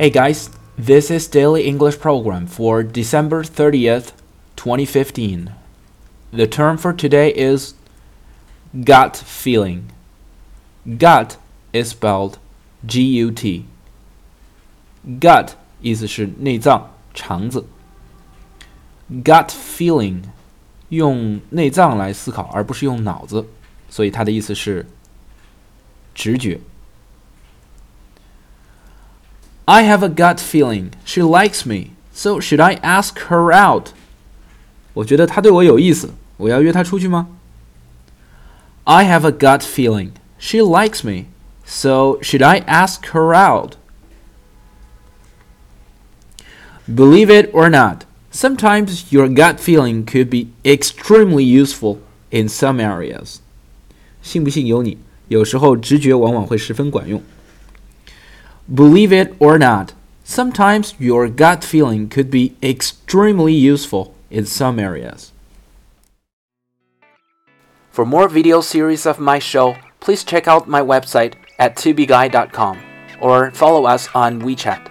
Hey guys, this is Daily English Program for December 30th, 2015. The term for today is gut feeling. Gut is spelled G U T. Gut 意思是内脏、肠子。Gut feeling 用内脏来思考，而不是用脑子，所以它的意思是直觉。 I have a gut feeling she likes me, so should I ask her out? 我觉得她对我有意思，我要约她出去吗？I have a gut feeling she likes me, so should I ask her out? Believe it or not, sometimes your gut feeling could be extremely useful in some areas. 信不信由你，有时候直觉往往会十分管用。 Believe it or not, sometimes your gut feeling could be extremely useful in some areas. For more video series of my show, please check out my website at tubeguy.com or follow us on WeChat.